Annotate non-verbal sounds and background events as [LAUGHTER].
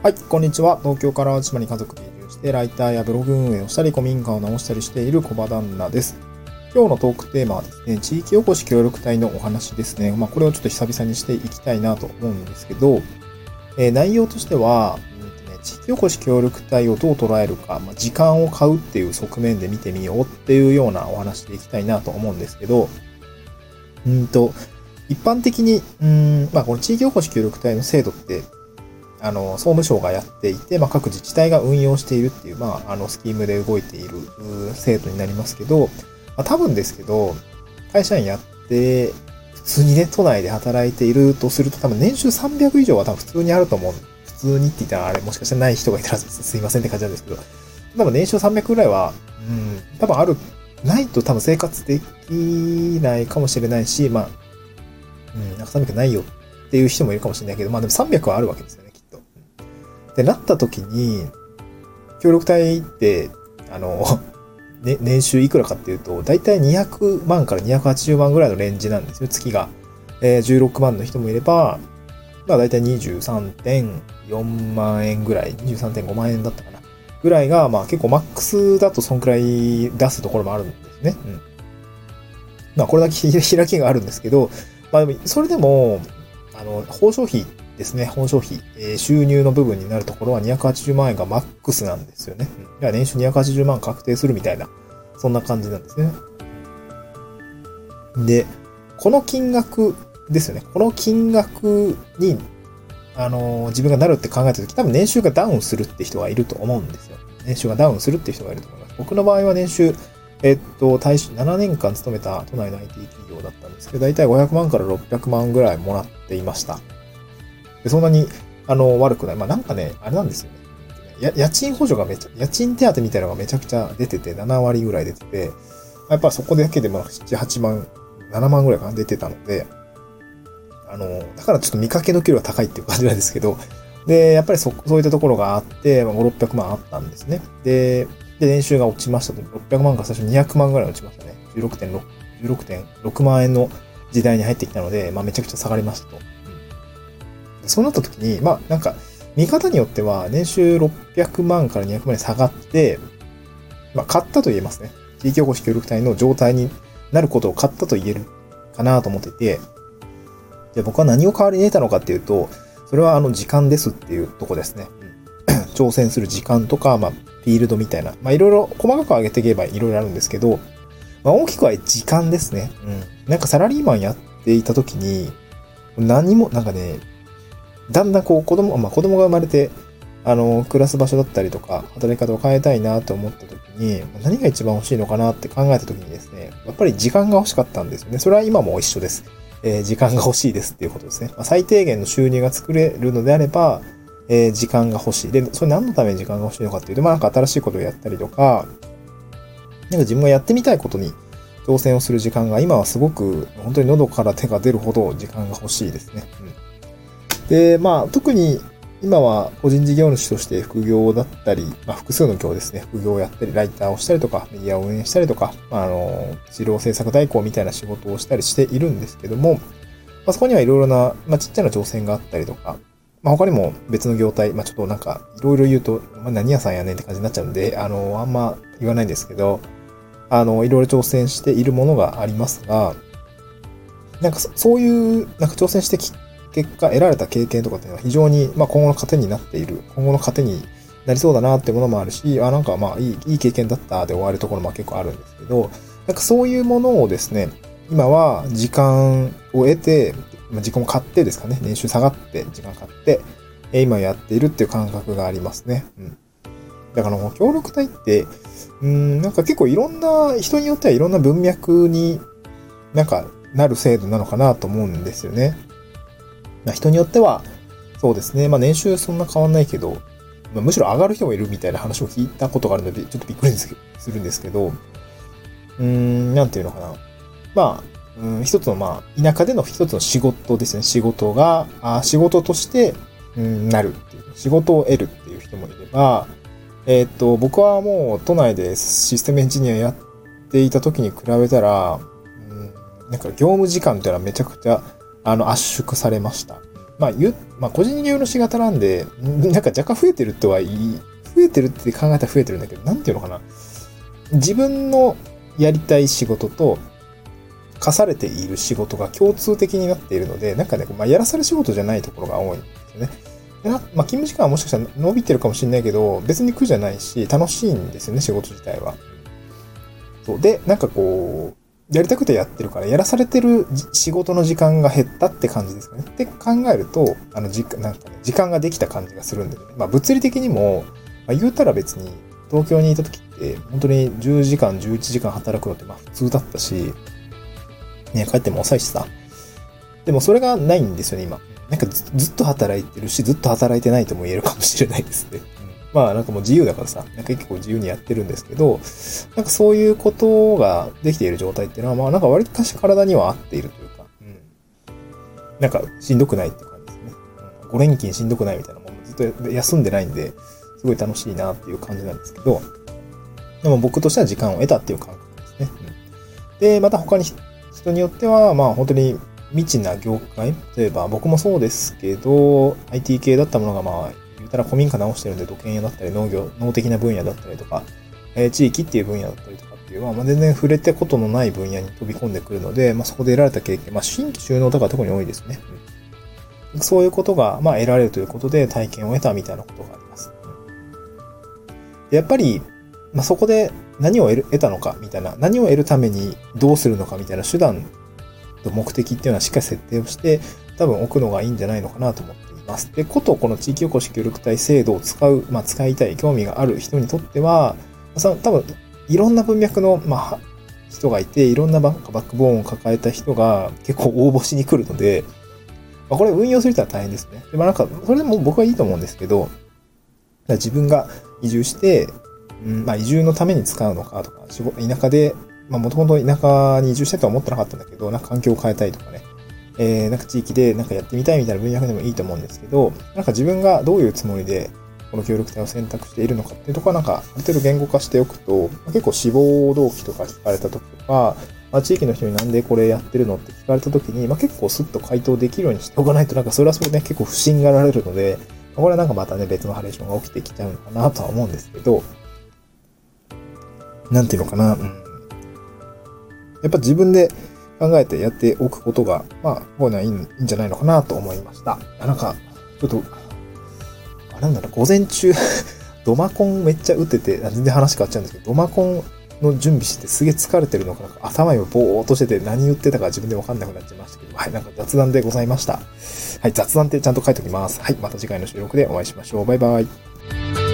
はい、こんにちは。東京から島に家族で移住して、ライターやブログ運営をしたり、古民家を直したりしている小場旦那です。今日のトークテーマはですね、地域おこし協力隊のお話ですね。まあ、これをちょっと久々にしていきたいなと思うんですけど、えー内容としては、うんとね、地域おこし協力隊をどう捉えるか、まあ、時間を買うっていう側面で見てみようっていうようなお話でいきたいなと思うんですけど、うんと、一般的に、うん、まあ、この地域おこし協力隊の制度って、あの、総務省がやっていて、まあ、各自治体が運用しているっていう、まあ、あの、スキームで動いている制度になりますけど、まあ、多分ですけど、会社員やって、普通にね、都内で働いているとすると、多分年収300以上は多分普通にあると思う。普通にって言ったらあれ、もしかしたらない人がいたらすいませんって感じなんですけど、多分年収300ぐらいは、うん、多分ある、ないと多分生活できないかもしれないし、まあ、うん、なんか300ないよっていう人もいるかもしれないけど、まあでも300はあるわけですよね、っと。で、なった時に、協力隊って、あの、[LAUGHS] ね、年収いくらかっていうと、だいたい200万から280万ぐらいのレンジなんですよ、月が。えー16万の人もいれば、まあだいたい23.4万円ぐらい、23.5万円だったかな。ぐらいが、まあ結構マックスだとそんくらい出すところもあるんですね。うん。まあこれだけ [LAUGHS] 開きがあるんですけど、まあでも、それでも、あの、報奨費ですね、本消費、えー収入の部分になるところは280万円がマックスなんですよね。うん、だから年収280万確定するみたいな、そんな感じなんですね。で、この金額ですよね。この金額に、あのー自分がなるって考えたとき、多分年収がダウンするって人がいると思うんですよ。年収がダウンするって人がいると思います。僕の場合は年収、えっと、大使7年間勤めた都内の IT 企業だったんですけど、だいたい500万から600万ぐらいもらっていました。でそんなに、あの、悪くない。まあなんかね、あれなんですよね。や家賃補助がめちゃ、家賃手当みたいなのがめちゃくちゃ出てて、7割ぐらい出てて、やっぱそこだけでも7、8万、7万ぐらいか出てたので、あの、だからちょっと見かけの給料が高いっていう感じなんですけど、で、やっぱりそ、そういったところがあって、まあ、5、600万あったんですね。で、で、年収が落ちましたと。600万から最初200万ぐらい落ちましたね。16.6、16.6万円の時代に入ってきたので、まあめちゃくちゃ下がりましたと。そうなった時に、まあなんか、見方によっては、年収600万から200万に下がって、まあ買ったと言えますね。地域おこし協力隊の状態になることを買ったと言えるかなと思ってて、で、僕は何を代わりに得たのかっていうと、それはあの時間ですっていうとこですね。[CLEARS THROAT] 挑戦する時間とか、まあ、フィールドみたいな、まあ、いろいろ細かく上げていけばいろいろあるんですけど、まあ、大きくは時間ですね。うん。なんかサラリーマンやっていた時に、何も、なんかね、だんだんこう子供、まあ子供が生まれて、あの、暮らす場所だったりとか、働き方を変えたいなと思った時に、何が一番欲しいのかなって考えた時にですね、やっぱり時間が欲しかったんですよね。それは今も一緒です。えー時間が欲しいですっていうことですね。まあ、最低限の収入が作れるのであれば、えー時間が欲しい。で、それ何のために時間が欲しいのかっていうと、まあなんか新しいことをやったりとか、なんか自分がやってみたいことに挑戦をする時間が今はすごく本当に喉から手が出るほど時間が欲しいですね。うん、で、まあ特に今は個人事業主として副業だったり、まあ複数の業ですね、副業をやったり、ライターをしたりとか、メディアを運営したりとか、まあ、あの、治療制作代行みたいな仕事をしたりしているんですけども、まあ、そこにはいろいろな、まあ、ちっちゃな挑戦があったりとか、まあ、他にも別の業態、まあ、ちょっとなんか、いろいろ言うと、まあ、何屋さんやねんって感じになっちゃうんで、あの、あんま言わないんですけど、あの、いろいろ挑戦しているものがありますが、なんかそそういう、なんか挑戦してき、結果得られた経験とかっていうのは非常に、まあ、今後の糧になっている、今後の糧になりそうだなっていうものもあるし、あ、なんかまあ、いい、いい経験だったで終わるところも結構あるんですけど、なんかそういうものをですね、今は時間を得て、まあ時間を買ってですかね、年収下がって、時間買って、今やっているっていう感覚がありますね。うん。だからもう協力隊って、うん、なんか結構いろんな、人によってはいろんな文脈になんかなる制度なのかなと思うんですよね。人によっては、そうですね、まあ年収そんな変わんないけど、まあ、むしろ上がる人もいるみたいな話を聞いたことがあるので、ちょっとびっくりするんですけど、うーん、なんていうのかな。まあ、うん、一つのまあ、田舎での一つの仕事ですね。仕事が、あ仕事として、うん、なるっていう。仕事を得るっていう人もいれば、えーっと、僕はもう都内でシステムエンジニアやっていた時に比べたら、うん、なんか業務時間っていうのはめちゃくちゃ、あの、圧縮されました。まあ、ゆ、まあ、個人事業の仕方なんで、[LAUGHS] なんか若干増えてるとはいい、増えてるって考えたら増えてるんだけど、なんていうのかな。自分のやりたい仕事と、課されている仕事が共通的になっているので、なんかね、まあ、やらされ仕事じゃないところが多いんですよね。でまあ、勤務時間はもしかしたら伸びてるかもしれないけど、別に苦じゃないし、楽しいんですよね、仕事自体は。そうで、なんかこう、やりたくてやってるから、やらされてる仕事の時間が減ったって感じですかね。って考えると、あの、時なんかね、時間ができた感じがするんでね。まあ、物理的にも、まあ、言うたら別に、東京にいた時って、本当に10時間、11時間働くのってまあ普通だったし、ね、帰っても遅いしさ。でもそれがないんですよね、今。なんかずっと働いてるし、ずっと働いてないとも言えるかもしれないですね。まあなんかもう自由だからさ、なんか結構自由にやってるんですけど、なんかそういうことができている状態っていうのは、まあなんか割かし体には合っているというか、うん。なんかしんどくないって感じですね。うん、5連勤しんどくないみたいなもんずっと休んでないんで、すごい楽しいなっていう感じなんですけど、でも僕としては時間を得たっていう感覚ですね。うん、で、また他に人によっては、まあ本当に未知な業界、例えば僕もそうですけど、IT 系だったものがまあ言ったら古民家直してるんで土建屋だったり農業、農的な分野だったりとか、えー、地域っていう分野だったりとかっていうのは、まあ、全然触れたことのない分野に飛び込んでくるので、まあ、そこで得られた経験、まあ、新規収納とか特に多いですね。そういうことが、まあ、得られるということで体験を得たみたいなことがあります。やっぱり、まあ、そこで何を得たのかみたいな、何を得るためにどうするのかみたいな手段と目的っていうのはしっかり設定をして、多分置くのがいいんじゃないのかなと思ってます。で、ことこの地域おこし協力隊制度を使う、まあ、使いたい、興味がある人にとっては、その多分、いろんな文脈の、まあ、人がいて、いろんなバックボーンを抱えた人が結構応募しに来るので、まあ、これ運用する人は大変ですね。でもなんか、それでも僕はいいと思うんですけど、自分が移住して、うん、まあ移住のために使うのかとか、田舎で、まあもともと田舎に移住したいとは思ってなかったんだけど、なんか環境を変えたいとかね、えー、なんか地域でなんかやってみたいみたいな分野でもいいと思うんですけど、なんか自分がどういうつもりでこの協力隊を選択しているのかっていうところはなんかある程度言語化しておくと、結構志望動機とか聞かれた時とか、まあ、地域の人になんでこれやってるのって聞かれた時に、まあ、結構スッと回答できるようにしておかないと、なんか [LAUGHS] それはそれで、ね、結構不信がられるので、これはなんかまたね、別のハレーションが起きてきちゃうのかなとは思うんですけど、なんていうのかな、うん。やっぱ自分で考えてやっておくことが、まあ、こういうのはいいんじゃないのかなと思いました。なんか、ちょっと、あなんだろ、午前中 [LAUGHS] ドマコンめっちゃ打ってて、全然話変わっちゃうんですけど、ドマコンの準備してすげえ疲れてるのか、なんか頭をぼーっとしてて何言ってたか自分でわかんなくなっちゃいましたけど、はい、なんか雑談でございました。はい、雑談ってちゃんと書いておきます。はい、また次回の収録でお会いしましょう。バイバイ。